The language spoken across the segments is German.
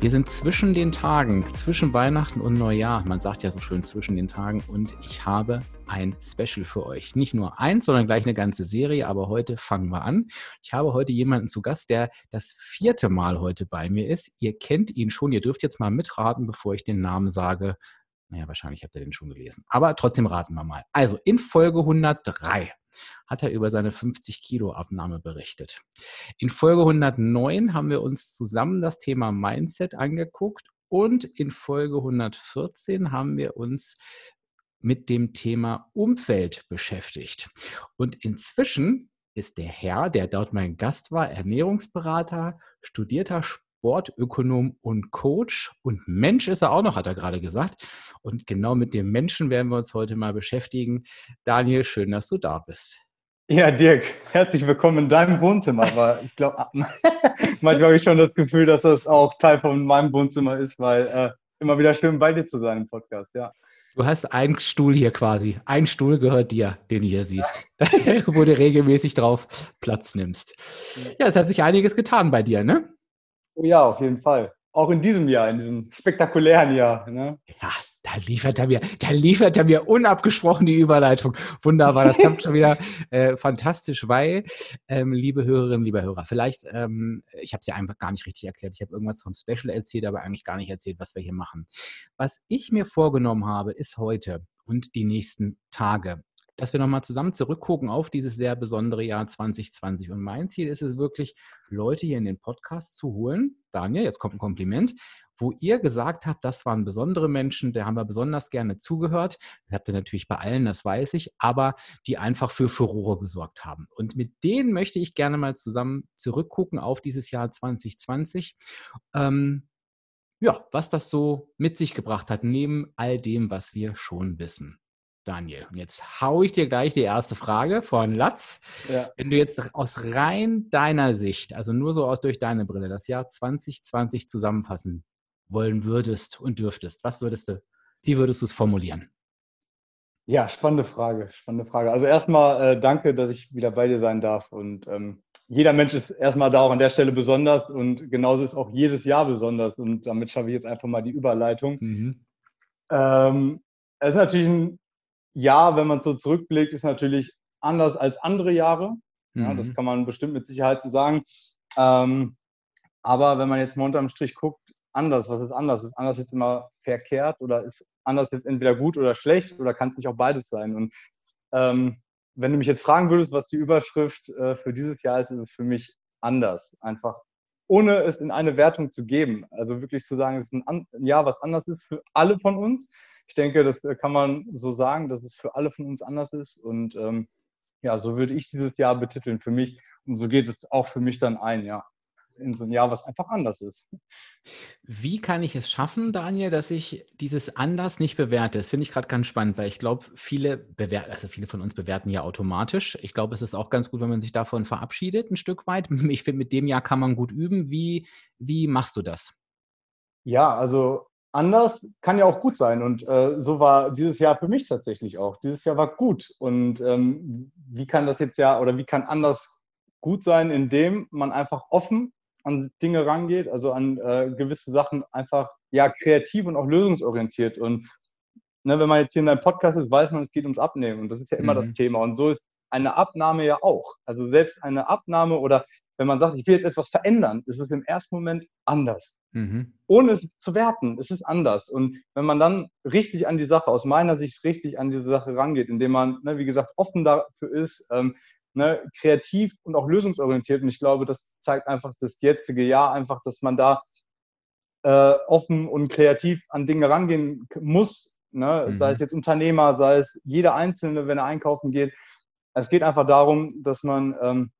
Wir sind zwischen den Tagen, zwischen Weihnachten und Neujahr. Man sagt ja so schön zwischen den Tagen. Und ich habe ein Special für euch. Nicht nur eins, sondern gleich eine ganze Serie. Aber heute fangen wir an. Ich habe heute jemanden zu Gast, der das vierte Mal heute bei mir ist. Ihr kennt ihn schon. Ihr dürft jetzt mal mitraten, bevor ich den Namen sage. Naja, wahrscheinlich habt ihr den schon gelesen. Aber trotzdem raten wir mal. Also in Folge 103 hat er über seine 50 Kilo Abnahme berichtet. In Folge 109 haben wir uns zusammen das Thema Mindset angeguckt und in Folge 114 haben wir uns mit dem Thema Umfeld beschäftigt. Und inzwischen ist der Herr, der dort mein Gast war, Ernährungsberater, studierter Sportökonom und Coach und Mensch ist er auch noch, hat er gerade gesagt. Und genau mit dem Menschen werden wir uns heute mal beschäftigen. Daniel, schön, dass du da bist. Ja, Dirk, herzlich willkommen in deinem Wohnzimmer. Aber ich glaube, manchmal habe ich schon das Gefühl, dass das auch Teil von meinem Wohnzimmer ist, weil äh, immer wieder schön bei dir zu sein im Podcast, ja. Du hast einen Stuhl hier quasi. Ein Stuhl gehört dir, den du hier siehst, wo du regelmäßig drauf Platz nimmst. Ja, es hat sich einiges getan bei dir, ne? Oh ja, auf jeden Fall. Auch in diesem Jahr, in diesem spektakulären Jahr. Ne? Ja, da liefert er mir, da liefert er mir unabgesprochen die Überleitung. Wunderbar, das kommt schon wieder äh, fantastisch, weil, ähm, liebe Hörerinnen, lieber Hörer, vielleicht, ähm, ich habe es ja einfach gar nicht richtig erklärt. Ich habe irgendwas vom Special erzählt, aber eigentlich gar nicht erzählt, was wir hier machen. Was ich mir vorgenommen habe, ist heute und die nächsten Tage dass wir nochmal zusammen zurückgucken auf dieses sehr besondere Jahr 2020. Und mein Ziel ist es wirklich, Leute hier in den Podcast zu holen. Daniel, jetzt kommt ein Kompliment, wo ihr gesagt habt, das waren besondere Menschen, der haben wir besonders gerne zugehört. Das habt ihr natürlich bei allen, das weiß ich, aber die einfach für Furore gesorgt haben. Und mit denen möchte ich gerne mal zusammen zurückgucken auf dieses Jahr 2020. Ähm, ja, was das so mit sich gebracht hat, neben all dem, was wir schon wissen. Daniel, jetzt haue ich dir gleich die erste Frage von Latz. Ja. Wenn du jetzt aus rein deiner Sicht, also nur so aus durch deine Brille, das Jahr 2020 zusammenfassen wollen würdest und dürftest, was würdest du, wie würdest du es formulieren? Ja, spannende Frage, spannende Frage. Also erstmal äh, danke, dass ich wieder bei dir sein darf und ähm, jeder Mensch ist erstmal da auch an der Stelle besonders und genauso ist auch jedes Jahr besonders und damit schaffe ich jetzt einfach mal die Überleitung. Mhm. Ähm, es ist natürlich ein Jahr, wenn man so zurückblickt, ist natürlich anders als andere Jahre. Ja, das mhm. kann man bestimmt mit Sicherheit so sagen. Ähm, aber wenn man jetzt mal unterm Strich guckt, anders, was ist anders? Ist anders jetzt immer verkehrt oder ist anders jetzt entweder gut oder schlecht oder kann es nicht auch beides sein? Und ähm, wenn du mich jetzt fragen würdest, was die Überschrift äh, für dieses Jahr ist, ist es für mich anders. Einfach ohne es in eine Wertung zu geben. Also wirklich zu sagen, es ist ein, ein Jahr, was anders ist für alle von uns ich denke, das äh, kann man so sagen, dass es für alle von uns anders ist. Und ähm, ja, so würde ich dieses Jahr betiteln für mich. Und so geht es auch für mich dann ein, ja. In so ein Jahr, was einfach anders ist. Wie kann ich es schaffen, Daniel, dass ich dieses anders nicht bewerte? Das finde ich gerade ganz spannend, weil ich glaube, viele bewerten, also viele von uns bewerten ja automatisch. Ich glaube, es ist auch ganz gut, wenn man sich davon verabschiedet, ein Stück weit. Ich finde, mit dem Jahr kann man gut üben. Wie, wie machst du das? Ja, also anders kann ja auch gut sein. Und äh, so war dieses Jahr für mich tatsächlich auch. Dieses Jahr war gut. Und ähm, wie kann das jetzt ja oder wie kann anders gut sein, indem man einfach offen an Dinge rangeht, also an äh, gewisse Sachen einfach ja kreativ und auch lösungsorientiert. Und ne, wenn man jetzt hier in deinem Podcast ist, weiß man, es geht ums Abnehmen. Und das ist ja immer mhm. das Thema. Und so ist eine Abnahme ja auch. Also selbst eine Abnahme oder wenn man sagt, ich will jetzt etwas verändern, ist es im ersten Moment anders. Mhm. Ohne es zu werten, ist es anders. Und wenn man dann richtig an die Sache, aus meiner Sicht richtig an diese Sache rangeht, indem man, ne, wie gesagt, offen dafür ist, ähm, ne, kreativ und auch lösungsorientiert. Und ich glaube, das zeigt einfach das jetzige Jahr einfach, dass man da äh, offen und kreativ an Dinge rangehen muss. Ne? Mhm. Sei es jetzt Unternehmer, sei es jeder Einzelne, wenn er einkaufen geht. Es geht einfach darum, dass man ähm,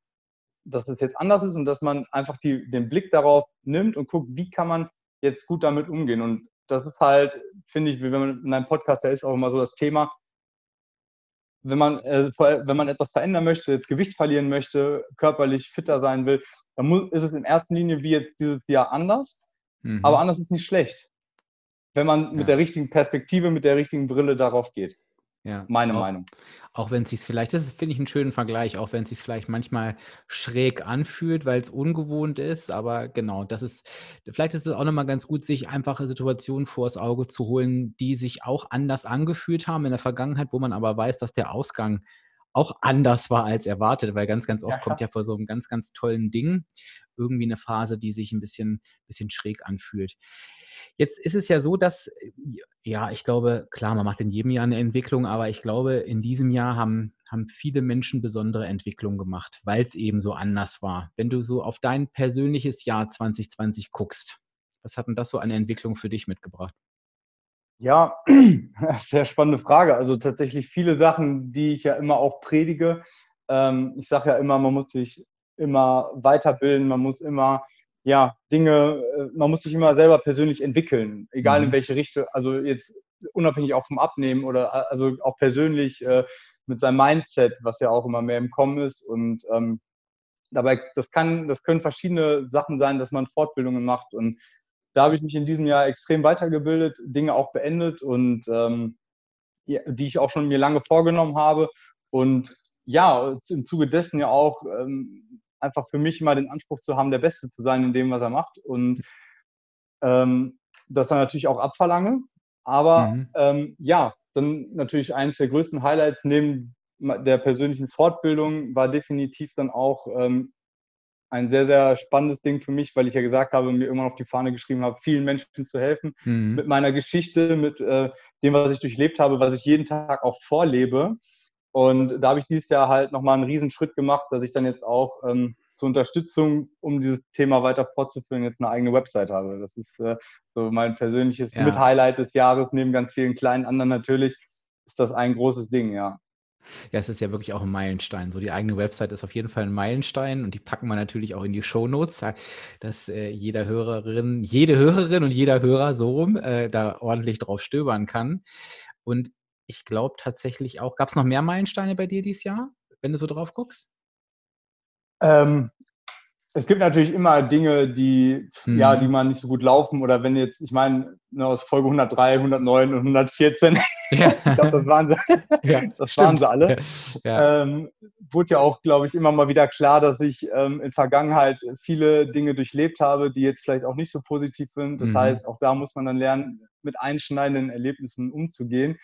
dass es jetzt anders ist und dass man einfach die, den Blick darauf nimmt und guckt, wie kann man jetzt gut damit umgehen. Und das ist halt, finde ich, wenn man in einem Podcast, da ist auch immer so das Thema, wenn man, äh, wenn man etwas verändern möchte, jetzt Gewicht verlieren möchte, körperlich fitter sein will, dann muss, ist es in erster Linie wie jetzt dieses Jahr anders. Mhm. Aber anders ist nicht schlecht, wenn man ja. mit der richtigen Perspektive, mit der richtigen Brille darauf geht. Ja, Meine auch, Meinung. Auch wenn es sich vielleicht, das finde ich einen schönen Vergleich, auch wenn es sich vielleicht manchmal schräg anfühlt, weil es ungewohnt ist, aber genau, das ist, vielleicht ist es auch nochmal ganz gut, sich einfache Situationen vors Auge zu holen, die sich auch anders angefühlt haben in der Vergangenheit, wo man aber weiß, dass der Ausgang auch anders war als erwartet, weil ganz, ganz oft ja, kommt ja vor so einem ganz, ganz tollen Ding irgendwie eine Phase, die sich ein bisschen, bisschen schräg anfühlt. Jetzt ist es ja so, dass, ja, ich glaube, klar, man macht in jedem Jahr eine Entwicklung, aber ich glaube, in diesem Jahr haben, haben viele Menschen besondere Entwicklungen gemacht, weil es eben so anders war. Wenn du so auf dein persönliches Jahr 2020 guckst, was hat denn das so eine Entwicklung für dich mitgebracht? Ja, sehr spannende Frage. Also tatsächlich viele Sachen, die ich ja immer auch predige. Ähm, ich sage ja immer, man muss sich immer weiterbilden, man muss immer ja, Dinge, äh, man muss sich immer selber persönlich entwickeln, egal mhm. in welche Richtung, also jetzt unabhängig auch vom Abnehmen oder also auch persönlich äh, mit seinem Mindset, was ja auch immer mehr im Kommen ist. Und ähm, dabei, das kann, das können verschiedene Sachen sein, dass man Fortbildungen macht. Und da habe ich mich in diesem Jahr extrem weitergebildet, Dinge auch beendet und ähm, die ich auch schon mir lange vorgenommen habe. Und ja, im Zuge dessen ja auch ähm, einfach für mich immer den Anspruch zu haben, der Beste zu sein in dem, was er macht. Und ähm, das dann natürlich auch abverlange. Aber mhm. ähm, ja, dann natürlich eines der größten Highlights neben der persönlichen Fortbildung war definitiv dann auch ähm, ein sehr, sehr spannendes Ding für mich, weil ich ja gesagt habe, mir irgendwann auf die Fahne geschrieben habe, vielen Menschen zu helfen. Mhm. Mit meiner Geschichte, mit äh, dem, was ich durchlebt habe, was ich jeden Tag auch vorlebe. Und da habe ich dieses Jahr halt nochmal einen Riesenschritt gemacht, dass ich dann jetzt auch ähm, zur Unterstützung, um dieses Thema weiter fortzuführen, jetzt eine eigene Website habe. Das ist äh, so mein persönliches ja. Mit-Highlight des Jahres, neben ganz vielen kleinen anderen natürlich, ist das ein großes Ding, ja. Ja, es ist ja wirklich auch ein Meilenstein. So die eigene Website ist auf jeden Fall ein Meilenstein und die packen wir natürlich auch in die Show Notes, dass äh, jeder Hörerin, jede Hörerin und jeder Hörer so rum äh, da ordentlich drauf stöbern kann. Und ich glaube tatsächlich auch, gab es noch mehr Meilensteine bei dir dieses Jahr, wenn du so drauf guckst? Ähm, es gibt natürlich immer Dinge, die, mhm. ja, die man nicht so gut laufen oder wenn jetzt, ich meine, ne, aus Folge 103, 109 und 114, ja. ich glaube, das waren sie, ja, das waren sie alle, ja. Ähm, wurde ja auch, glaube ich, immer mal wieder klar, dass ich ähm, in Vergangenheit viele Dinge durchlebt habe, die jetzt vielleicht auch nicht so positiv sind. Das mhm. heißt, auch da muss man dann lernen, mit einschneidenden Erlebnissen umzugehen.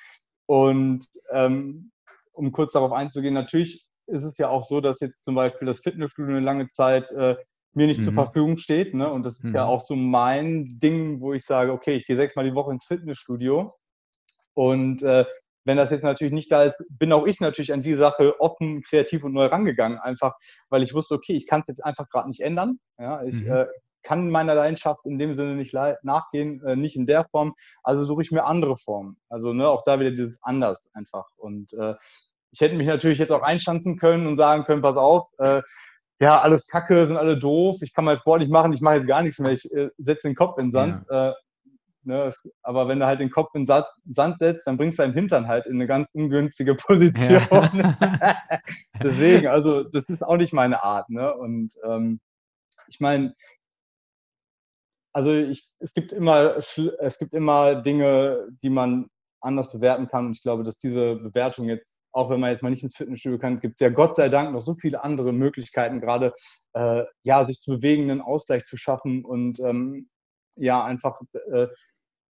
Und ähm, um kurz darauf einzugehen, natürlich ist es ja auch so, dass jetzt zum Beispiel das Fitnessstudio eine lange Zeit äh, mir nicht mhm. zur Verfügung steht. Ne? Und das ist mhm. ja auch so mein Ding, wo ich sage, okay, ich gehe sechsmal die Woche ins Fitnessstudio. Und äh, wenn das jetzt natürlich nicht da ist, bin auch ich natürlich an die Sache offen, kreativ und neu rangegangen, einfach weil ich wusste, okay, ich kann es jetzt einfach gerade nicht ändern. Ja, ich mhm. äh, kann meiner Leidenschaft in dem Sinne nicht nachgehen, äh, nicht in der Form. Also suche ich mir andere Formen. Also ne, auch da wieder dieses anders einfach. Und äh, ich hätte mich natürlich jetzt auch einschanzen können und sagen können, pass auf, äh, ja, alles Kacke, sind alle doof, ich kann mal Sport nicht machen, ich mache jetzt gar nichts mehr, ich äh, setze den Kopf in den Sand. Ja. Äh, ne, aber wenn du halt den Kopf in Sand, Sand setzt, dann bringst du deinen Hintern halt in eine ganz ungünstige Position. Ja. Deswegen, also das ist auch nicht meine Art. Ne? Und ähm, ich meine, also ich, es gibt immer es gibt immer Dinge, die man anders bewerten kann. Und ich glaube, dass diese Bewertung jetzt, auch wenn man jetzt mal nicht ins Fitnessstudio kann, gibt es ja Gott sei Dank noch so viele andere Möglichkeiten, gerade äh, ja, sich zu bewegen, einen Ausgleich zu schaffen und ähm, ja, einfach, äh,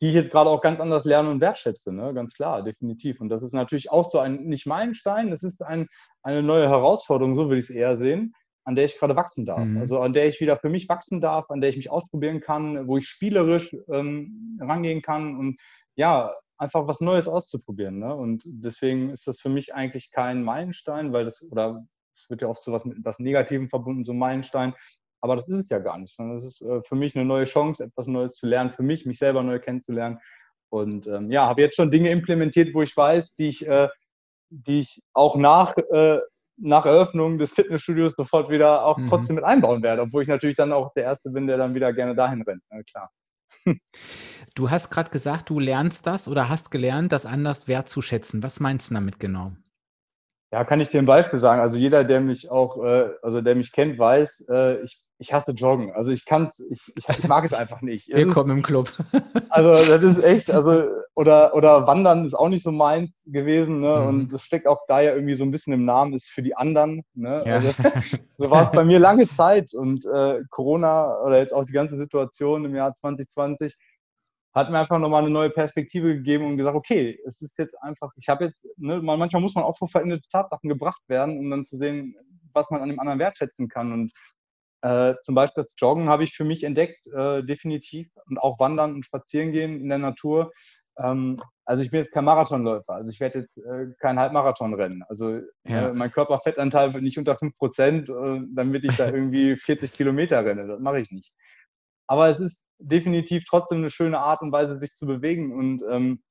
die ich jetzt gerade auch ganz anders lerne und wertschätze, ne? ganz klar, definitiv. Und das ist natürlich auch so ein, nicht Meilenstein, es ist ein, eine neue Herausforderung, so würde ich es eher sehen an der ich gerade wachsen darf. Mhm. Also an der ich wieder für mich wachsen darf, an der ich mich ausprobieren kann, wo ich spielerisch ähm, rangehen kann und ja, einfach was Neues auszuprobieren. Ne? Und deswegen ist das für mich eigentlich kein Meilenstein, weil das, oder es wird ja oft so was mit etwas Negativem verbunden, so Meilenstein. Aber das ist es ja gar nicht, sondern es ist äh, für mich eine neue Chance, etwas Neues zu lernen, für mich, mich selber neu kennenzulernen. Und ähm, ja, habe jetzt schon Dinge implementiert, wo ich weiß, die ich, äh, die ich auch nach, äh, nach Eröffnung des Fitnessstudios sofort wieder auch mhm. trotzdem mit einbauen werde, obwohl ich natürlich dann auch der Erste bin, der dann wieder gerne dahin rennt. Ja, klar. Du hast gerade gesagt, du lernst das oder hast gelernt, das anders wertzuschätzen. Was meinst du damit genau? Ja, kann ich dir ein Beispiel sagen. Also jeder, der mich auch, äh, also der mich kennt, weiß, äh, ich, ich hasse Joggen. Also ich kann's, ich, ich, ich mag es einfach nicht. Willkommen im Club. also das ist echt, also oder oder Wandern ist auch nicht so meins gewesen, ne? Mhm. Und das steckt auch da ja irgendwie so ein bisschen im Namen, ist für die anderen. Ne? Ja. Also, so war es bei mir lange Zeit und äh, Corona oder jetzt auch die ganze Situation im Jahr 2020 hat mir einfach nochmal eine neue Perspektive gegeben und gesagt, okay, es ist jetzt einfach, ich habe jetzt, ne, manchmal muss man auch vor veränderte Tatsachen gebracht werden, um dann zu sehen, was man an dem anderen wertschätzen kann. Und äh, zum Beispiel das Joggen habe ich für mich entdeckt, äh, definitiv. Und auch Wandern und Spazierengehen in der Natur. Ähm, also ich bin jetzt kein Marathonläufer, also ich werde jetzt äh, kein Halbmarathon rennen. Also ja. Äh, mein Körperfettanteil wird nicht unter 5 Prozent, äh, damit ich da irgendwie 40 Kilometer renne. Das mache ich nicht. Aber es ist definitiv trotzdem eine schöne Art und Weise, sich zu bewegen. Und ähm,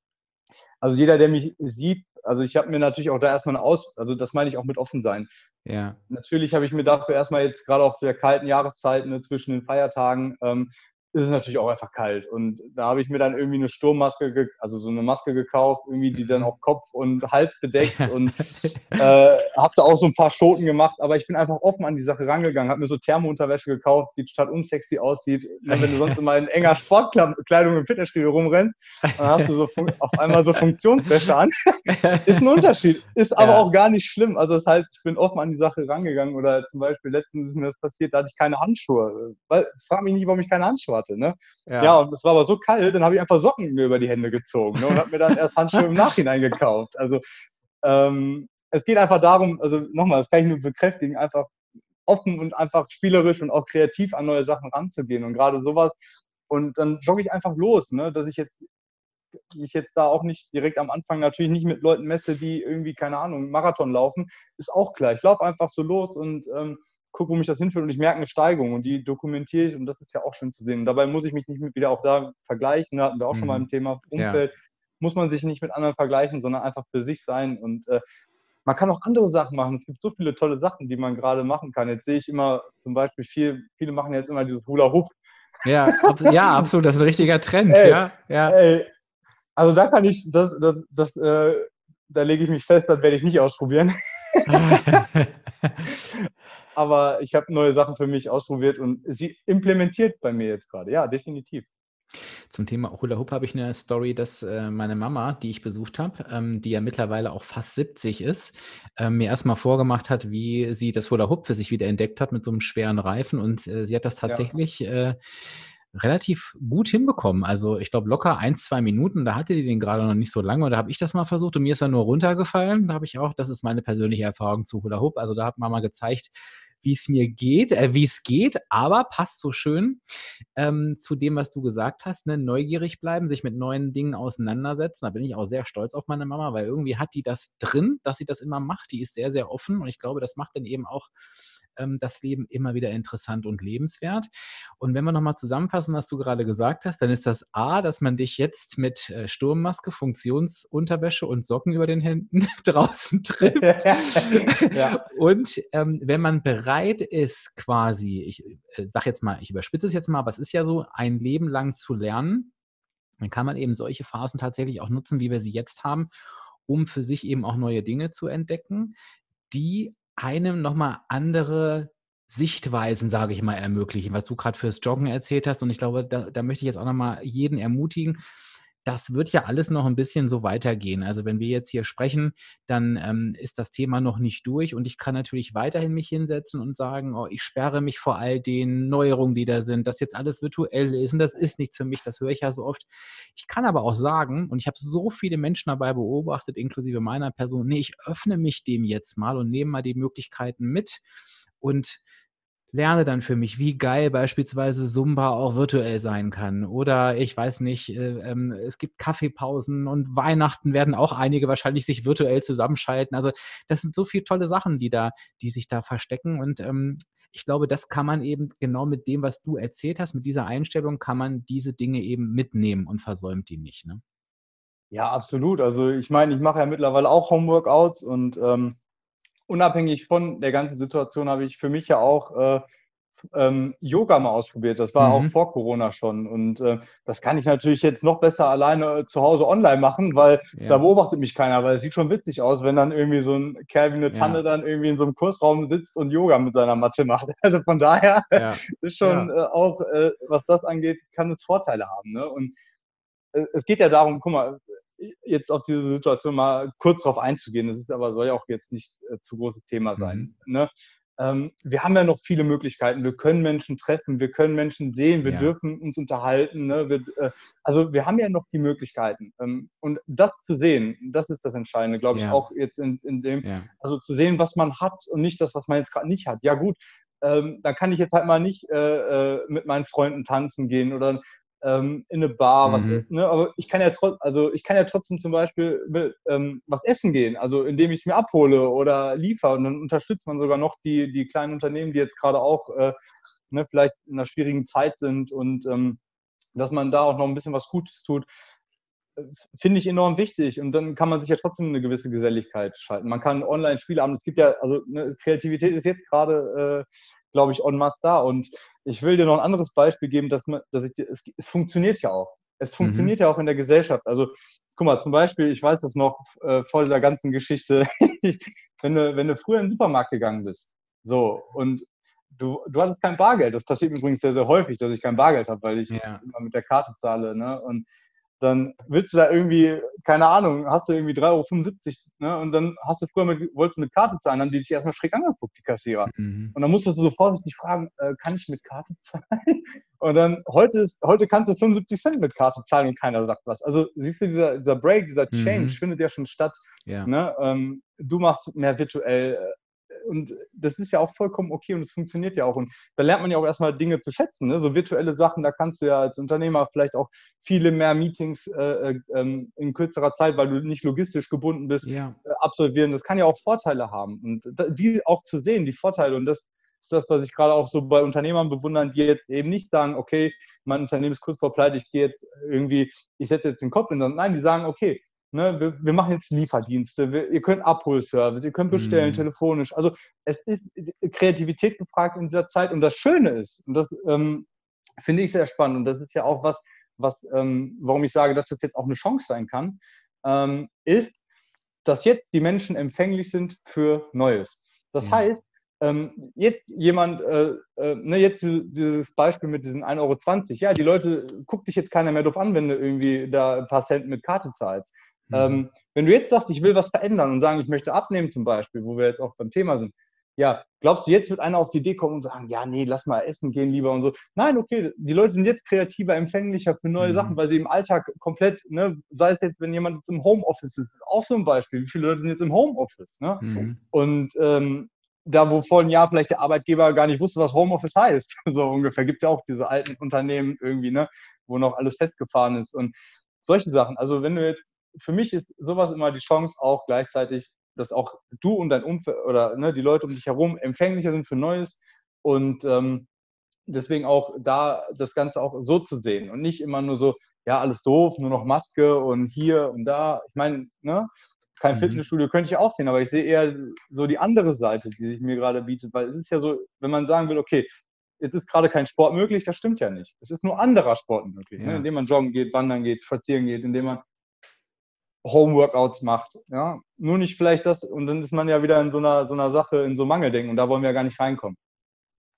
also jeder, der mich sieht, also ich habe mir natürlich auch da erstmal eine Aus, also das meine ich auch mit offen sein. Ja. Natürlich habe ich mir dafür erstmal jetzt gerade auch zu der kalten Jahreszeit ne, zwischen den Feiertagen ähm, ist es natürlich auch einfach kalt. Und da habe ich mir dann irgendwie eine Sturmmaske, also so eine Maske gekauft, irgendwie, die dann auch Kopf und Hals bedeckt und äh, habe da auch so ein paar Schoten gemacht. Aber ich bin einfach offen an die Sache rangegangen, habe mir so Thermounterwäsche gekauft, die total unsexy aussieht. Ne, wenn du sonst immer in enger Sportkleidung im Fitnessstudio rumrennst, dann hast du so auf einmal so Funktionswäsche an. ist ein Unterschied, ist aber ja. auch gar nicht schlimm. Also das heißt, ich bin offen an die Sache rangegangen. Oder zum Beispiel letztens ist mir das passiert, da hatte ich keine Handschuhe. Weil, frag mich nicht, warum ich keine Handschuhe hatte hatte. Ne? Ja. ja, und es war aber so kalt, dann habe ich einfach Socken mir über die Hände gezogen ne? und habe mir dann erst Handschuhe im Nachhinein gekauft. Also ähm, es geht einfach darum, also nochmal, das kann ich nur bekräftigen, einfach offen und einfach spielerisch und auch kreativ an neue Sachen ranzugehen und gerade sowas. Und dann jogge ich einfach los, ne? dass ich jetzt mich jetzt da auch nicht direkt am Anfang natürlich nicht mit Leuten messe, die irgendwie, keine Ahnung, Marathon laufen, ist auch klar. Ich laufe einfach so los und ähm, gucke, wo mich das hinführt und ich merke eine Steigung und die dokumentiere ich und das ist ja auch schön zu sehen. Und dabei muss ich mich nicht wieder auch da vergleichen, da hatten wir auch mhm. schon mal mhm. im Thema Umfeld, ja. muss man sich nicht mit anderen vergleichen, sondern einfach für sich sein und äh, man kann auch andere Sachen machen. Es gibt so viele tolle Sachen, die man gerade machen kann. Jetzt sehe ich immer zum Beispiel viel, viele machen jetzt immer dieses Hula Hoop. Ja, ab, ja, absolut, das ist ein richtiger Trend. Ey, ja, ja. Ey, also da kann ich, das, das, das äh, da lege ich mich fest, das werde ich nicht ausprobieren. aber ich habe neue Sachen für mich ausprobiert und sie implementiert bei mir jetzt gerade. Ja, definitiv. Zum Thema Hula Hoop habe ich eine Story, dass äh, meine Mama, die ich besucht habe, ähm, die ja mittlerweile auch fast 70 ist, äh, mir erstmal vorgemacht hat, wie sie das Hula Hoop für sich wieder entdeckt hat mit so einem schweren Reifen. Und äh, sie hat das tatsächlich ja. Äh, relativ gut hinbekommen. Also ich glaube locker ein, zwei Minuten, da hatte die den gerade noch nicht so lange und da habe ich das mal versucht und mir ist er nur runtergefallen. Da habe ich auch, das ist meine persönliche Erfahrung zu Hula Hoop. Also da hat Mama gezeigt, wie es mir geht, äh, wie es geht, aber passt so schön ähm, zu dem, was du gesagt hast, ne? neugierig bleiben, sich mit neuen Dingen auseinandersetzen. Da bin ich auch sehr stolz auf meine Mama, weil irgendwie hat die das drin, dass sie das immer macht. Die ist sehr, sehr offen und ich glaube, das macht dann eben auch ähm, das Leben immer wieder interessant und lebenswert. Und wenn wir nochmal zusammenfassen, was du gerade gesagt hast, dann ist das A, dass man dich jetzt mit äh, Sturmmaske, Funktionsunterwäsche und Socken über den Händen draußen trifft. ja. Und ähm, wenn man bereit ist, quasi, ich äh, sage jetzt mal, ich überspitze es jetzt mal, aber es ist ja so, ein Leben lang zu lernen, dann kann man eben solche Phasen tatsächlich auch nutzen, wie wir sie jetzt haben, um für sich eben auch neue Dinge zu entdecken, die einem nochmal andere Sichtweisen, sage ich mal, ermöglichen, was du gerade fürs Joggen erzählt hast. Und ich glaube, da, da möchte ich jetzt auch nochmal jeden ermutigen, das wird ja alles noch ein bisschen so weitergehen. Also wenn wir jetzt hier sprechen, dann ähm, ist das Thema noch nicht durch und ich kann natürlich weiterhin mich hinsetzen und sagen, oh, ich sperre mich vor all den Neuerungen, die da sind, dass jetzt alles virtuell ist und das ist nichts für mich, das höre ich ja so oft. Ich kann aber auch sagen, und ich habe so viele Menschen dabei beobachtet, inklusive meiner Person, nee, ich öffne mich dem jetzt mal und nehme mal die Möglichkeiten mit und lerne dann für mich, wie geil beispielsweise Zumba auch virtuell sein kann. Oder ich weiß nicht, äh, ähm, es gibt Kaffeepausen und Weihnachten werden auch einige wahrscheinlich sich virtuell zusammenschalten. Also das sind so viele tolle Sachen, die da, die sich da verstecken. Und ähm, ich glaube, das kann man eben genau mit dem, was du erzählt hast, mit dieser Einstellung, kann man diese Dinge eben mitnehmen und versäumt die nicht. Ne? Ja, absolut. Also ich meine, ich mache ja mittlerweile auch Homeworkouts und ähm, unabhängig von der ganzen Situation habe ich für mich ja auch äh, ähm, Yoga mal ausprobiert. Das war mhm. auch vor Corona schon. Und äh, das kann ich natürlich jetzt noch besser alleine äh, zu Hause online machen, weil ja. da beobachtet mich keiner, weil es sieht schon witzig aus, wenn dann irgendwie so ein Kerl wie eine Tanne ja. dann irgendwie in so einem Kursraum sitzt und Yoga mit seiner Matte macht. Also von daher ja. ist schon äh, auch, äh, was das angeht, kann es Vorteile haben. Ne? Und äh, es geht ja darum, guck mal, jetzt auf diese Situation mal kurz darauf einzugehen. Das ist aber soll ja auch jetzt nicht äh, zu großes Thema sein. Mhm. Ne? ähm, wir haben ja noch viele Möglichkeiten. Wir können Menschen treffen, wir können Menschen sehen, wir ja. dürfen uns unterhalten. Ne? Wir, äh, also wir haben ja noch die Möglichkeiten. Ähm, und das zu sehen, das ist das Entscheidende, glaube ich, ja. auch jetzt in, in dem, ja. also zu sehen, was man hat und nicht das, was man jetzt gerade nicht hat. Ja gut, ähm, da kann ich jetzt halt mal nicht äh, äh mit meinen Freunden tanzen gehen oder ähm, in eine Bar, was, mhm. ne, aber ich kann ja trotzdem, also ich kann ja trotzdem zum Beispiel ähm, was essen gehen, also indem ich es mir abhole oder liefere und dann unterstützt man sogar noch die, die kleinen Unternehmen, die jetzt gerade auch äh, ne, vielleicht in einer schwierigen Zeit sind und ähm, dass man da auch noch ein bisschen was Gutes tut, äh, finde ich enorm wichtig. Und dann kann man sich ja trotzdem eine gewisse Geselligkeit schalten. Man kann Online-Spiele haben. Es gibt ja, also ne, Kreativität ist jetzt gerade äh, glaube ich, en masse da. Und ich will dir noch ein anderes Beispiel geben, dass, man, dass ich, es, es funktioniert ja auch. Es mhm. funktioniert mhm. ja auch in der Gesellschaft. Also, guck mal, zum Beispiel, ich weiß das noch äh, vor dieser ganzen Geschichte, wenn, du, wenn du früher in den Supermarkt gegangen bist, so, und du, du hattest kein Bargeld. Das passiert übrigens sehr, sehr häufig, dass ich kein Bargeld habe, weil ich ja. immer mit der Karte zahle. Ne? Und dann willst du da irgendwie, keine Ahnung, hast du irgendwie 3,75 Euro, ne? Und dann hast du früher mit, wolltest du mit Karte zahlen, dann haben die dich erstmal schräg angeguckt, die Kassierer. Mhm. Und dann musstest du so vorsichtig fragen, äh, kann ich mit Karte zahlen? Und dann, heute ist, heute kannst du 75 Cent mit Karte zahlen und keiner sagt was. Also siehst du, dieser, dieser Break, dieser mhm. Change mhm. findet ja schon statt. Ja. Ne? Ähm, du machst mehr virtuell, und das ist ja auch vollkommen okay und es funktioniert ja auch. Und da lernt man ja auch erstmal Dinge zu schätzen. Ne? So virtuelle Sachen, da kannst du ja als Unternehmer vielleicht auch viele mehr Meetings äh, äh, ähm, in kürzerer Zeit, weil du nicht logistisch gebunden bist, ja. äh, absolvieren. Das kann ja auch Vorteile haben. Und die auch zu sehen, die Vorteile. Und das ist das, was ich gerade auch so bei Unternehmern bewundern, die jetzt eben nicht sagen, okay, mein Unternehmen ist kurz vor pleite, ich gehe jetzt irgendwie, ich setze jetzt den Kopf in, sondern nein, die sagen, okay, Ne, wir, wir, machen jetzt Lieferdienste, wir, ihr könnt Abholservice, ihr könnt bestellen mhm. telefonisch. Also es ist Kreativität gefragt in dieser Zeit und das Schöne ist, und das ähm, finde ich sehr spannend und das ist ja auch was, was ähm, warum ich sage, dass das jetzt auch eine Chance sein kann, ähm, ist, dass jetzt die Menschen empfänglich sind für Neues. Das mhm. heißt, ähm, jetzt jemand, äh, äh, ne, jetzt dieses Beispiel mit diesen 1,20 Euro, ja, die Leute, guckt dich jetzt keiner mehr doof an, wenn du irgendwie da ein paar Cent mit Karte zahlst. Mhm. Ähm, wenn du jetzt sagst, ich will was verändern und sagen, ich möchte abnehmen zum Beispiel, wo wir jetzt auch beim Thema sind, ja, glaubst du, jetzt wird einer auf die Idee kommen und sagen, ja, nee, lass mal essen gehen lieber und so. Nein, okay, die Leute sind jetzt kreativer, empfänglicher für neue mhm. Sachen, weil sie im Alltag komplett, ne, sei es jetzt, wenn jemand jetzt im Homeoffice ist, auch so ein Beispiel, wie viele Leute sind jetzt im Homeoffice, ne? Mhm. Und ähm, da, wo vor einem Jahr vielleicht der Arbeitgeber gar nicht wusste, was Homeoffice heißt, so ungefähr, gibt es ja auch diese alten Unternehmen irgendwie, ne, wo noch alles festgefahren ist und solche Sachen. Also wenn du jetzt für mich ist sowas immer die Chance auch gleichzeitig, dass auch du und dein Umfeld oder ne, die Leute um dich herum empfänglicher sind für Neues und ähm, deswegen auch da das Ganze auch so zu sehen und nicht immer nur so, ja, alles doof, nur noch Maske und hier und da. Ich meine, ne, kein mhm. Fitnessstudio könnte ich auch sehen, aber ich sehe eher so die andere Seite, die sich mir gerade bietet, weil es ist ja so, wenn man sagen will, okay, jetzt ist gerade kein Sport möglich, das stimmt ja nicht. Es ist nur anderer Sport möglich, ne, ja. ne, indem man joggen geht, wandern geht, spazieren geht, indem man Homeworkouts macht. Ja? Nur nicht vielleicht das, und dann ist man ja wieder in so einer, so einer Sache, in so Mangeldenken und da wollen wir ja gar nicht reinkommen.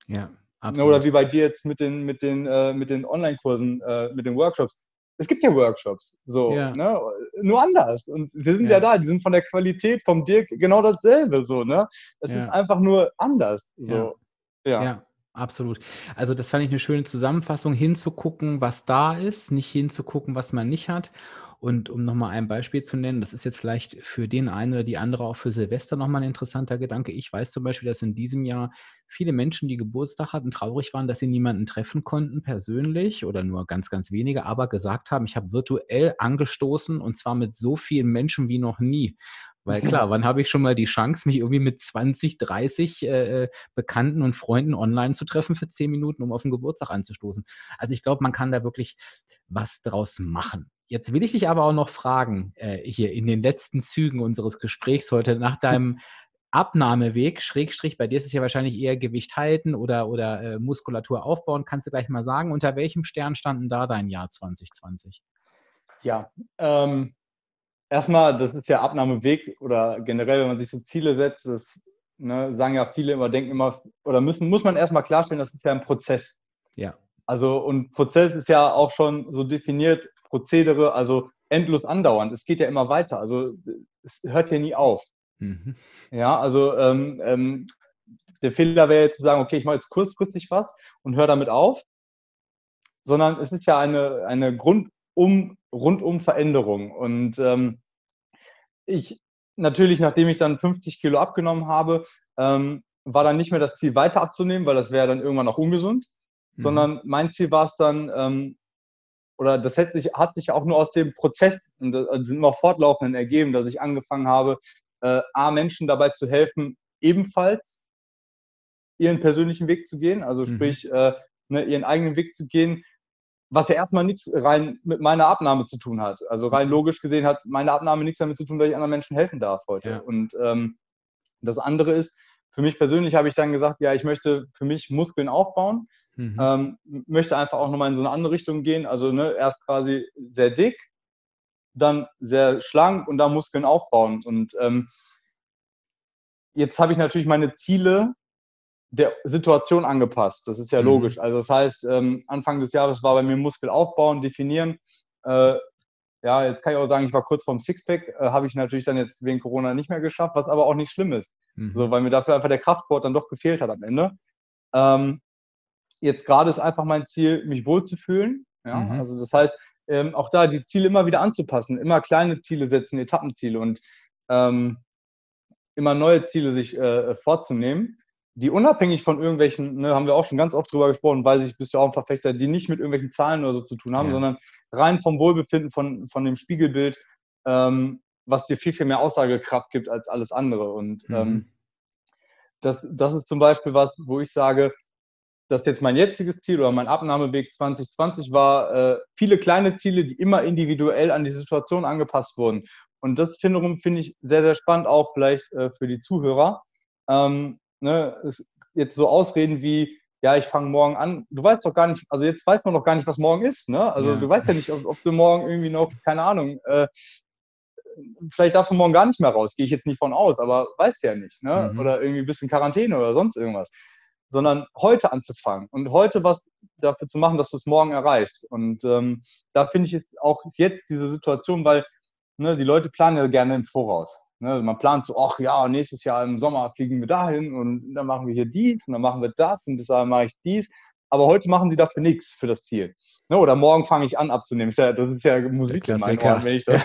Ja, absolut. Oder wie bei dir jetzt mit den, mit den, äh, mit den Online-Kursen, äh, mit den Workshops. Es gibt ja Workshops, so, ja. Ne? nur anders. Und wir sind ja. ja. da, die sind von der Qualität vom Dirk genau dasselbe, so, ne? Es ja. ist einfach nur anders. So. ja. ja. Absolut. Also das fand ich eine schöne Zusammenfassung, hinzugucken, was da ist, nicht hinzugucken, was man nicht hat. Und um nochmal ein Beispiel zu nennen, das ist jetzt vielleicht für den einen oder die andere auch für Silvester nochmal ein interessanter Gedanke. Ich weiß zum Beispiel, dass in diesem Jahr viele Menschen, die Geburtstag hatten, traurig waren, dass sie niemanden treffen konnten persönlich oder nur ganz, ganz wenige, aber gesagt haben, ich habe virtuell angestoßen und zwar mit so vielen Menschen wie noch nie. Weil klar, wann habe ich schon mal die Chance, mich irgendwie mit 20, 30 äh, äh, Bekannten und Freunden online zu treffen für 10 Minuten, um auf den Geburtstag anzustoßen? Also ich glaube, man kann da wirklich was draus machen. Jetzt will ich dich aber auch noch fragen, äh, hier in den letzten Zügen unseres Gesprächs heute, nach deinem Abnahmeweg, Schrägstrich, bei dir ist es ja wahrscheinlich eher Gewicht halten oder, oder äh, Muskulatur aufbauen. Kannst du gleich mal sagen, unter welchem Stern standen da dein Jahr 2020? Ja, ähm, erstmal, das ist ja Abnahmeweg oder generell, wenn man sich so Ziele setzt, das ne, sagen ja viele immer, denken immer, oder müssen, muss man erstmal klarstellen, das ist ja ein Prozess. Ja. Also, und Prozess ist ja auch schon so definiert, Prozedere, also endlos andauernd. Es geht ja immer weiter. Also, es hört ja nie auf. Mhm. Ja, also, ähm, ähm, der Fehler wäre jetzt zu sagen, okay, ich mache jetzt kurzfristig was und höre damit auf, sondern es ist ja eine, eine Grundum, rundum Veränderung. Und ähm, ich natürlich, nachdem ich dann 50 Kilo abgenommen habe, ähm, war dann nicht mehr das Ziel, weiter abzunehmen, weil das wäre dann irgendwann auch ungesund, mhm. sondern mein Ziel war es dann, ähm, oder das hat sich, hat sich auch nur aus dem Prozess, und das also sind immer fortlaufenden ergeben, dass ich angefangen habe, äh, A, Menschen dabei zu helfen, ebenfalls ihren persönlichen Weg zu gehen, also mhm. sprich, äh, ne, ihren eigenen Weg zu gehen, was ja erstmal nichts rein mit meiner Abnahme zu tun hat. Also rein logisch gesehen hat meine Abnahme nichts damit zu tun, dass ich anderen Menschen helfen darf heute. Ja. Und ähm, das andere ist, für mich persönlich habe ich dann gesagt, ja, ich möchte für mich Muskeln aufbauen, mhm. ähm, möchte einfach auch nochmal in so eine andere Richtung gehen. Also ne, erst quasi sehr dick, dann sehr schlank und dann Muskeln aufbauen. Und ähm, jetzt habe ich natürlich meine Ziele der Situation angepasst. Das ist ja mhm. logisch. Also das heißt, ähm, Anfang des Jahres war bei mir Muskel aufbauen, definieren. Äh, ja, jetzt kann ich auch sagen, ich war kurz vorm Sixpack, äh, habe ich natürlich dann jetzt wegen Corona nicht mehr geschafft, was aber auch nicht schlimm ist. Mhm. So, weil mir dafür einfach der Kraftsport dann doch gefehlt hat am Ende. Ähm, jetzt gerade ist einfach mein Ziel, mich wohlzufühlen. Ja? Mhm. Also das heißt, ähm, auch da die Ziele immer wieder anzupassen, immer kleine Ziele setzen, Etappenziele und ähm, immer neue Ziele sich äh, vorzunehmen die unabhängig von irgendwelchen, ne, haben wir auch schon ganz oft drüber gesprochen, weiß ich, bist ja auch ein Verfechter, die nicht mit irgendwelchen Zahlen oder so zu tun haben, ja. sondern rein vom Wohlbefinden von, von dem Spiegelbild, ähm, was dir viel, viel mehr Aussagekraft gibt als alles andere. Und mhm. ähm, das, das ist zum Beispiel was, wo ich sage, dass jetzt mein jetziges Ziel oder mein Abnahmeweg 2020 war, äh, viele kleine Ziele, die immer individuell an die Situation angepasst wurden. Und das wiederum finde ich sehr, sehr spannend, auch vielleicht äh, für die Zuhörer. Ähm, ne, jetzt so Ausreden wie, ja, ich fange morgen an. Du weißt doch gar nicht, also jetzt weiß man doch gar nicht, was morgen ist. Ne? Also ja. du weißt ja nicht, ob, ob, du morgen irgendwie noch, keine Ahnung, äh, vielleicht darfst du morgen gar nicht mehr raus, gehe ich jetzt nicht von aus, aber weißt ja nicht. Ne? Mhm. Oder irgendwie ein bisschen Quarantäne oder sonst irgendwas. Sondern heute anzufangen und heute was dafür zu machen, dass du es morgen erreichst. Und ähm, da finde ich es auch jetzt diese Situation, weil ne, die Leute planen ja gerne im Voraus. Ne, man plant so, ach ja, nächstes Jahr im Sommer fliegen wir dahin und dann machen wir hier dies und dann machen wir das und bis dahin mache ich dies. Aber heute machen sie dafür nichts für das Ziel. Ne, oder morgen fange ich an abzunehmen. Das ist ja, das ist ja Musik in meinen Ohren, wenn ich das,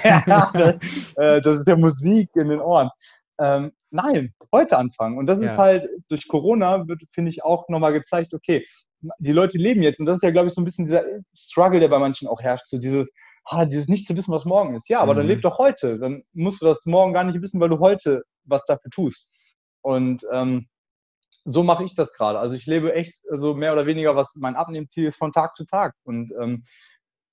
äh, das ist ja Musik in den Ohren. Ähm, nein, heute anfangen. Und das ja. ist halt durch Corona, wird, finde ich, auch nochmal gezeigt, okay, die Leute leben jetzt. Und das ist ja, glaube ich, so ein bisschen dieser Struggle, der bei manchen auch herrscht. So dieses, ah, dieses nicht zu wissen, was morgen ist. Ja, aber mhm. dann leb doch heute. Dann musst du das morgen gar nicht wissen, weil du heute was dafür tust. Und ähm, so mache ich das gerade. Also ich lebe echt so also mehr oder weniger, was mein Abnehmziel ist, von Tag zu Tag. Und ähm,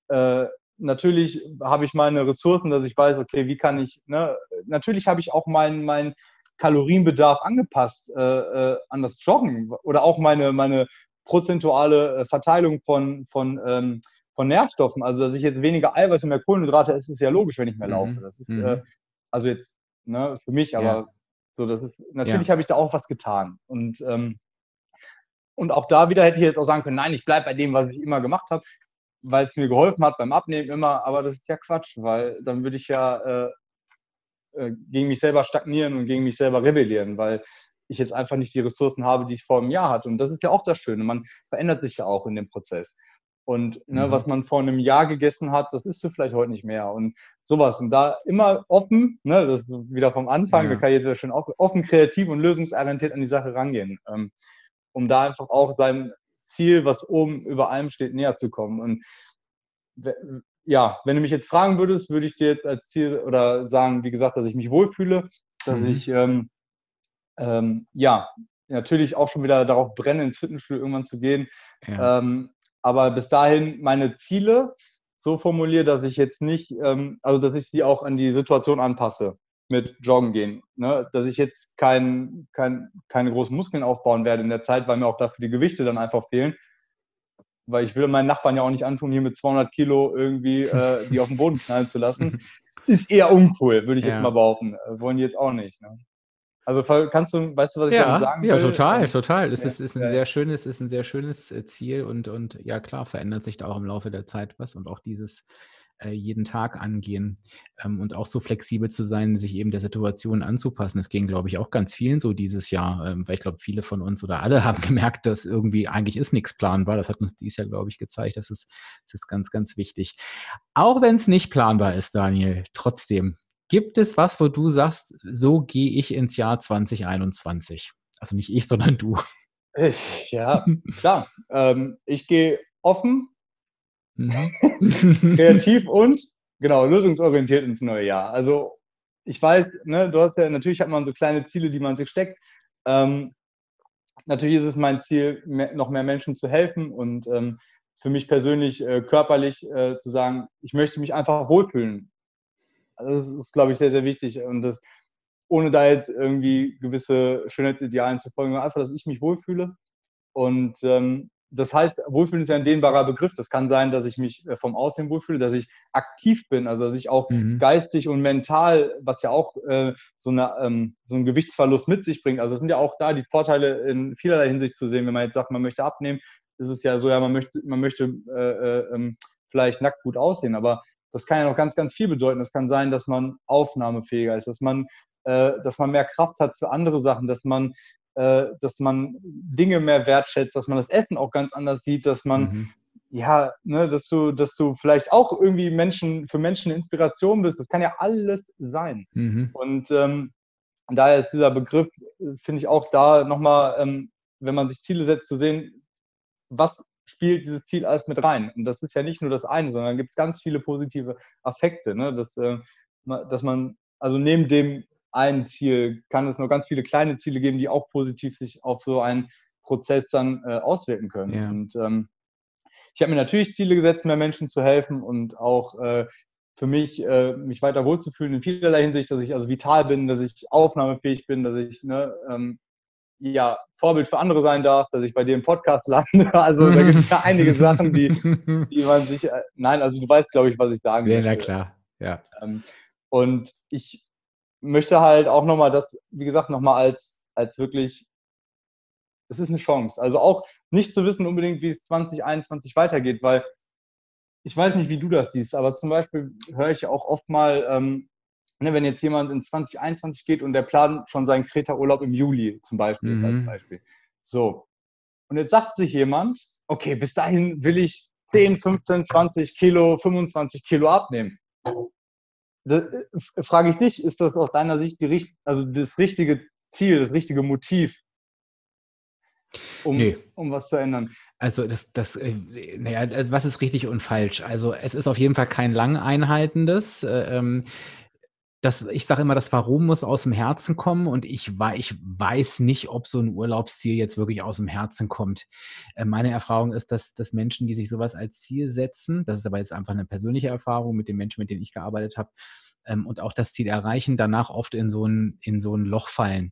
äh, natürlich habe ich meine Ressourcen, dass ich weiß, okay, wie kann ich, ne? natürlich habe ich auch meinen mein Kalorienbedarf angepasst äh, äh, an das Joggen oder auch meine, meine prozentuale äh, Verteilung von, von ähm, von Nährstoffen. Also, dass ich jetzt weniger Eiweiß und mehr Kohlenhydrate esse, ist ja logisch, wenn ich mehr laufe. Mhm. Das ist, mhm. äh, also jetzt, ne, für mich, aber ja. so, das ist, natürlich ja. habe ich da auch was getan. Und, ähm, und auch da wieder hätte ich jetzt auch sagen können, nein, ich bleibe bei dem, was ich immer gemacht habe, weil es mir geholfen hat beim Abnehmen immer, aber das ist ja Quatsch, weil dann würde ich ja äh, äh, gegen mich selber stagnieren und gegen mich selber rebellieren, weil ich jetzt einfach nicht die Ressourcen habe, die ich vor einem Jahr hatte. Und das ist ja auch das Schöne. Man verändert sich ja auch in dem Prozess. Und ne, mhm. was man vor einem Jahr gegessen hat, das isst du vielleicht heute nicht mehr. Und sowas. Und da immer offen, ne, das ist wieder vom Anfang, ja. da kann jeder schön offen, kreativ und lösungsorientiert an die Sache rangehen. Ähm, um da einfach auch sein Ziel, was oben über allem steht, näher zu kommen. Und ja, wenn du mich jetzt fragen würdest, würde ich dir jetzt als Ziel oder sagen, wie gesagt, dass ich mich wohlfühle, dass mhm. ich ähm, ähm, ja natürlich auch schon wieder darauf brenne, ins Fitnessstudio irgendwann zu gehen. Ja. Ähm, aber bis dahin meine Ziele so formuliere, dass ich jetzt nicht, ähm, also dass ich sie auch an die Situation anpasse. Mit Joggen gehen. Ne? Dass ich jetzt kein, kein, keine großen Muskeln aufbauen werde in der Zeit, weil mir auch dafür die Gewichte dann einfach fehlen. Weil ich will meinen Nachbarn ja auch nicht antun, hier mit 200 Kilo irgendwie äh, die auf den Boden knallen zu lassen. Ist eher uncool, würde ich ja. jetzt mal behaupten. Äh, wollen die jetzt auch nicht. Ne? Also kannst du, weißt du, was ich ja, damit sagen will? Ja, total, total. Es ja, ist, ist, ein ja. sehr schönes, ist ein sehr schönes äh, Ziel und, und ja klar, verändert sich da auch im Laufe der Zeit was und auch dieses äh, jeden Tag angehen ähm, und auch so flexibel zu sein, sich eben der Situation anzupassen. Das ging, glaube ich, auch ganz vielen so dieses Jahr, ähm, weil ich glaube, viele von uns oder alle haben gemerkt, dass irgendwie eigentlich ist nichts planbar. Das hat uns dieses Jahr, glaube ich, gezeigt. Das ist, das ist ganz, ganz wichtig. Auch wenn es nicht planbar ist, Daniel, trotzdem, gibt es was, wo du sagst, so gehe ich ins Jahr 2021? Also nicht ich, sondern du. Ich, ja, klar. Ähm, ich gehe offen, Mhm. Kreativ und genau, lösungsorientiert ins neue Jahr. Also ich weiß, ne, du hast ja, natürlich hat man so kleine Ziele, die man sich steckt. Ähm, natürlich ist es mein Ziel, mehr, noch mehr Menschen zu helfen und ähm, für mich persönlich äh, körperlich äh, zu sagen, ich möchte mich einfach wohlfühlen. Also das ist, glaube ich, sehr, sehr wichtig. Und das, ohne da jetzt irgendwie gewisse Schönheitsidealen zu folgen, einfach, dass ich mich wohlfühle. Und ähm, das heißt, Wohlfühlen ist ja ein dehnbarer Begriff. Das kann sein, dass ich mich äh, vom Aussehen wohlfühle, dass ich aktiv bin, also dass ich auch mhm. geistig und mental, was ja auch äh, so, eine, ähm, so einen Gewichtsverlust mit sich bringt. Also es sind ja auch da die Vorteile in vielerlei Hinsicht zu sehen. Wenn man jetzt sagt, man möchte abnehmen, ist es ja so, ja, man möchte, man möchte äh, äh, ähm, vielleicht nackt gut aussehen, aber das kann ja noch ganz, ganz viel bedeuten. Es kann sein, dass man aufnahmefähiger ist, dass man, äh, dass man mehr Kraft hat für andere Sachen, dass man dass man Dinge mehr wertschätzt, dass man das Essen auch ganz anders sieht, dass man mhm. ja, ne, dass du, dass du vielleicht auch irgendwie Menschen für Menschen Inspiration bist. Das kann ja alles sein. Mhm. Und ähm, daher ist dieser Begriff, finde ich auch da nochmal, ähm, wenn man sich Ziele setzt, zu sehen, was spielt dieses Ziel alles mit rein. Und das ist ja nicht nur das eine, sondern gibt es ganz viele positive Affekte, ne? dass, äh, dass man, also neben dem ein Ziel, kann es noch ganz viele kleine Ziele geben, die auch positiv sich auf so einen Prozess dann äh, auswirken können. Ja. Und ähm, ich habe mir natürlich Ziele gesetzt, mehr Menschen zu helfen und auch äh, für mich, äh, mich weiter wohlzufühlen in vielerlei Hinsicht, dass ich also vital bin, dass ich aufnahmefähig bin, dass ich ne, ähm, ja, Vorbild für andere sein darf, dass ich bei dir im Podcast lande. Also da gibt es ja einige Sachen, die, die man sich. Äh, nein, also du weißt, glaube ich, was ich sagen will. Ja, na klar, ja. Ähm, und ich möchte halt auch nochmal das, wie gesagt, nochmal als, als wirklich, es ist eine Chance. Also auch nicht zu wissen unbedingt, wie es 2021 weitergeht, weil ich weiß nicht, wie du das siehst, aber zum Beispiel höre ich auch oft mal, ähm, ne, wenn jetzt jemand in 2021 geht und der plant schon seinen Kreta-Urlaub im Juli zum Beispiel, mhm. als Beispiel. So. Und jetzt sagt sich jemand, okay, bis dahin will ich 10, 15, 20 Kilo, 25 Kilo abnehmen frage ich dich, ist das aus deiner Sicht die, also das richtige Ziel, das richtige Motiv, um, nee. um was zu ändern? Also das, das, äh, naja, also was ist richtig und falsch? Also es ist auf jeden Fall kein lang einhaltendes. Äh, ähm, das, ich sage immer, das Warum muss aus dem Herzen kommen und ich, ich weiß nicht, ob so ein Urlaubsziel jetzt wirklich aus dem Herzen kommt. Äh, meine Erfahrung ist, dass, dass Menschen, die sich sowas als Ziel setzen, das ist aber jetzt einfach eine persönliche Erfahrung mit den Menschen, mit denen ich gearbeitet habe, ähm, und auch das Ziel erreichen, danach oft in so ein, in so ein Loch fallen.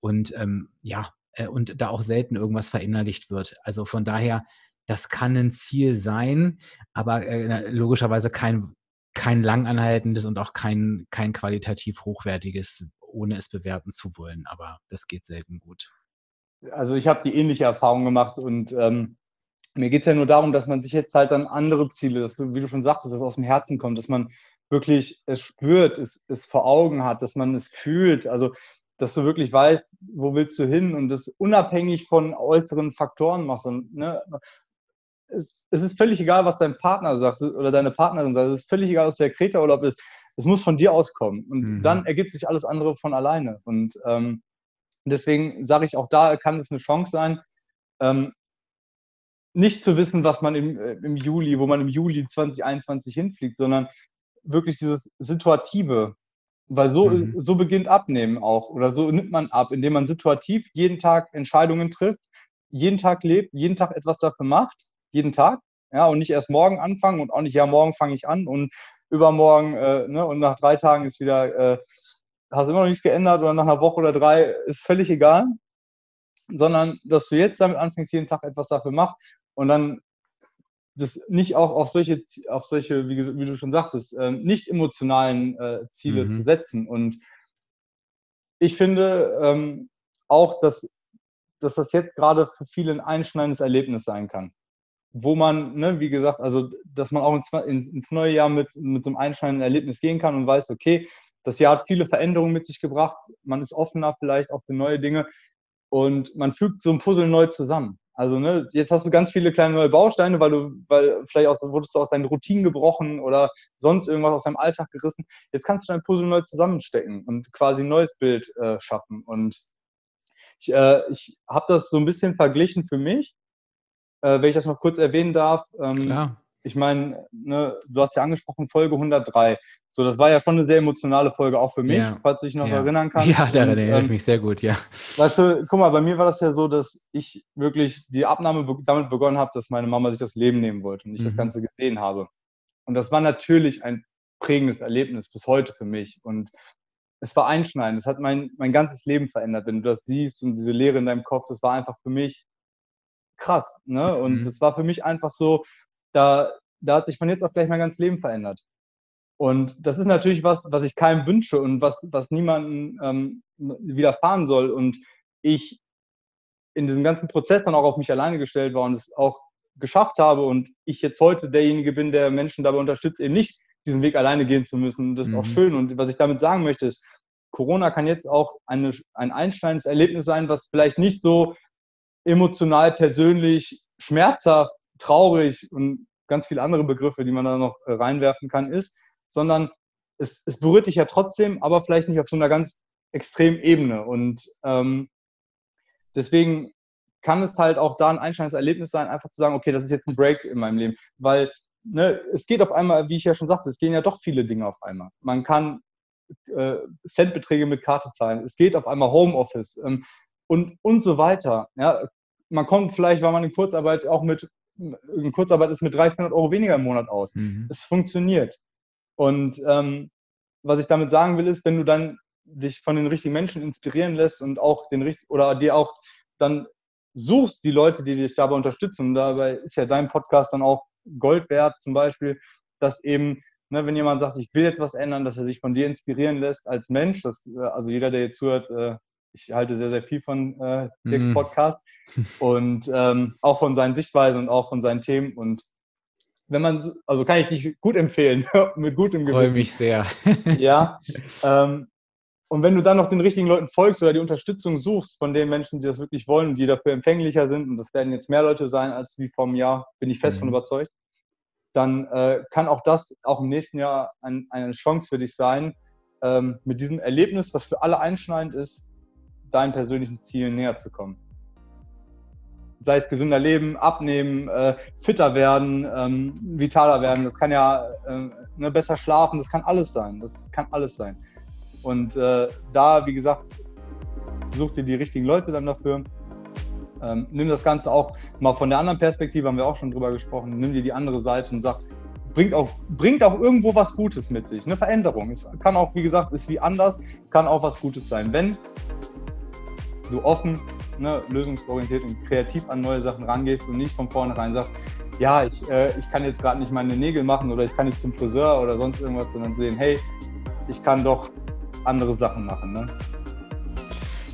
Und ähm, ja, äh, und da auch selten irgendwas verinnerlicht wird. Also von daher, das kann ein Ziel sein, aber äh, logischerweise kein kein langanhaltendes und auch kein, kein qualitativ hochwertiges, ohne es bewerten zu wollen. Aber das geht selten gut. Also ich habe die ähnliche Erfahrung gemacht und ähm, mir geht es ja nur darum, dass man sich jetzt halt dann andere Ziele, dass du, wie du schon sagtest, dass es aus dem Herzen kommt, dass man wirklich es spürt, es, es vor Augen hat, dass man es fühlt. Also dass du wirklich weißt, wo willst du hin und das unabhängig von äußeren Faktoren machst. Und, ne, es, es, ist völlig egal, was dein Partner sagt oder deine Partnerin sagt. Es ist völlig egal, was der Kreta-Urlaub ist. Es muss von dir auskommen. Und mhm. dann ergibt sich alles andere von alleine. Und ähm, deswegen sage ich auch da, kann es eine Chance sein, ähm, nicht zu wissen, was man im, äh, im Juli, wo man im Juli 2021 hinfliegt, sondern wirklich dieses Situative. Weil so, mhm. so beginnt Abnehmen auch. Oder so nimmt man ab, indem man situativ jeden Tag Entscheidungen trifft, jeden Tag lebt, jeden Tag etwas dafür macht jeden Tag. Ja, und nicht erst morgen anfangen und auch nicht, ja, morgen fange ich an und übermorgen, äh, ne, und nach drei Tagen ist wieder, äh, hast immer noch nichts geändert oder nach einer Woche oder drei, ist völlig egal, sondern dass du jetzt damit anfängst, jeden Tag etwas dafür machst und dann das nicht auch auf solche, auf solche, wie, wie du schon sagtest, äh, nicht emotionalen äh, Ziele mhm. zu setzen. Und ich finde ähm, auch, dass, dass das jetzt gerade für viele ein einschneidendes Erlebnis sein kann. Wo man, ne, wie gesagt, also dass man auch ins, ins neue Jahr mit, mit so einem einschneidenden Erlebnis gehen kann und weiß, okay, das Jahr hat viele Veränderungen mit sich gebracht, man ist offener vielleicht auch für neue Dinge und man fügt so ein Puzzle neu zusammen. Also ne, jetzt hast du ganz viele kleine neue Bausteine, weil du, weil vielleicht aus, wurdest du aus deinen Routinen gebrochen oder sonst irgendwas aus deinem Alltag gerissen. Jetzt kannst du dein Puzzle neu zusammenstecken und quasi ein neues Bild äh, schaffen. Und ich, äh, ich habe das so ein bisschen verglichen für mich, äh, wenn ich das noch kurz erwähnen darf. Ähm, Klar ich meine, ne, du hast ja angesprochen, Folge 103. So, das war ja schon eine sehr emotionale Folge, auch für mich, ja, falls du dich noch ja. erinnern kannst. Ja, da erinnere ich ähm, mich sehr gut, ja. Weißt du, guck mal, bei mir war das ja so, dass ich wirklich die Abnahme be damit begonnen habe, dass meine Mama sich das Leben nehmen wollte und ich mhm. das Ganze gesehen habe. Und das war natürlich ein prägendes Erlebnis bis heute für mich. Und es war einschneidend. Es hat mein, mein ganzes Leben verändert. Wenn du das siehst und diese Leere in deinem Kopf, das war einfach für mich krass. Ne? Und mhm. das war für mich einfach so, da, da hat sich von jetzt auf gleich mein ganzes Leben verändert. Und das ist natürlich was, was ich keinem wünsche und was, was niemandem ähm, widerfahren soll. Und ich in diesem ganzen Prozess dann auch auf mich alleine gestellt war und es auch geschafft habe und ich jetzt heute derjenige bin, der Menschen dabei unterstützt, eben nicht diesen Weg alleine gehen zu müssen. Das ist mhm. auch schön. Und was ich damit sagen möchte, ist, Corona kann jetzt auch eine, ein einschneidendes Erlebnis sein, was vielleicht nicht so emotional, persönlich, schmerzhaft traurig und ganz viele andere Begriffe, die man da noch äh, reinwerfen kann, ist, sondern es, es berührt dich ja trotzdem, aber vielleicht nicht auf so einer ganz extremen Ebene. Und ähm, deswegen kann es halt auch da ein einschneidendes Erlebnis sein, einfach zu sagen, okay, das ist jetzt ein Break in meinem Leben. Weil ne, es geht auf einmal, wie ich ja schon sagte, es gehen ja doch viele Dinge auf einmal. Man kann äh, Centbeträge mit Karte zahlen, es geht auf einmal Homeoffice ähm, und, und so weiter. Ja, man kommt vielleicht, weil man in Kurzarbeit auch mit in Kurzarbeit ist mit 300 Euro weniger im Monat aus. Mhm. Es funktioniert. Und ähm, was ich damit sagen will, ist, wenn du dann dich von den richtigen Menschen inspirieren lässt und auch den richtigen oder dir auch dann suchst die Leute, die dich dabei unterstützen. Und dabei ist ja dein Podcast dann auch Gold wert, zum Beispiel, dass eben, ne, wenn jemand sagt, ich will jetzt was ändern, dass er sich von dir inspirieren lässt als Mensch. Das, äh, also jeder, der jetzt zuhört, äh, ich halte sehr, sehr viel von äh, Dirks mm. Podcast und ähm, auch von seinen Sichtweisen und auch von seinen Themen. Und wenn man, also kann ich dich gut empfehlen, mit gutem Gewissen. Freue mich sehr. ja. Ähm, und wenn du dann noch den richtigen Leuten folgst oder die Unterstützung suchst von den Menschen, die das wirklich wollen und die dafür empfänglicher sind, und das werden jetzt mehr Leute sein als wie vor einem Jahr, bin ich fest mhm. von überzeugt, dann äh, kann auch das auch im nächsten Jahr ein, eine Chance für dich sein, ähm, mit diesem Erlebnis, was für alle einschneidend ist, deinen persönlichen Zielen näher zu kommen. Sei es gesünder leben, abnehmen, äh, fitter werden, ähm, vitaler werden, das kann ja äh, ne, besser schlafen, das kann alles sein. Das kann alles sein. Und äh, da, wie gesagt, such dir die richtigen Leute dann dafür. Ähm, nimm das Ganze auch mal von der anderen Perspektive, haben wir auch schon drüber gesprochen. Nimm dir die andere Seite und sag, bringt auch, bringt auch irgendwo was Gutes mit sich. Eine Veränderung. Es kann auch, wie gesagt, ist wie anders, kann auch was Gutes sein. Wenn du offen, ne, lösungsorientiert und kreativ an neue Sachen rangehst und nicht von vornherein sagst, ja, ich, äh, ich kann jetzt gerade nicht meine Nägel machen oder ich kann nicht zum Friseur oder sonst irgendwas, sondern sehen, hey, ich kann doch andere Sachen machen. Ne?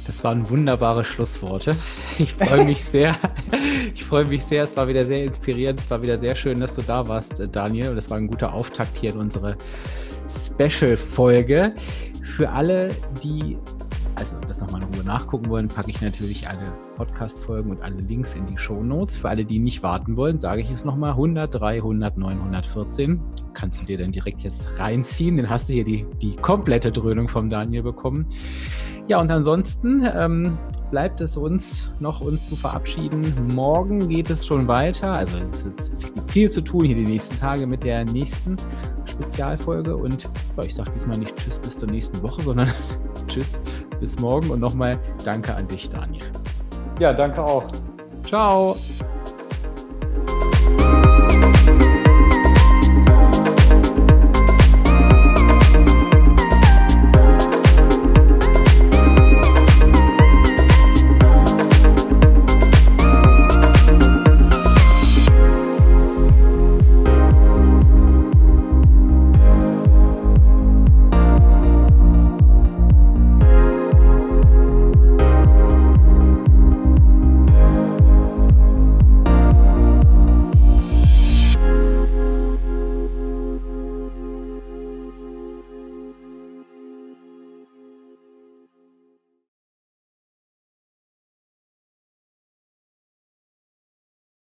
Das waren wunderbare Schlussworte. Ich freue mich sehr. Ich freue mich sehr. Es war wieder sehr inspirierend. Es war wieder sehr schön, dass du da warst, Daniel. Und es war ein guter Auftakt hier in unsere Special-Folge. Für alle, die also das nochmal in Ruhe nachgucken wollen, packe ich natürlich alle Podcast-Folgen und alle Links in die Show Notes. Für alle, die nicht warten wollen, sage ich es nochmal: 103, 109, 114. Kannst du dir dann direkt jetzt reinziehen. Dann hast du hier die, die komplette Dröhnung vom Daniel bekommen. Ja, und ansonsten ähm, bleibt es uns noch, uns zu verabschieden. Morgen geht es schon weiter. Also es ist viel zu tun hier die nächsten Tage mit der nächsten Spezialfolge. Und ich sage diesmal nicht Tschüss bis zur nächsten Woche, sondern Tschüss bis morgen. Und nochmal danke an dich, Daniel. Ja, danke auch. Ciao.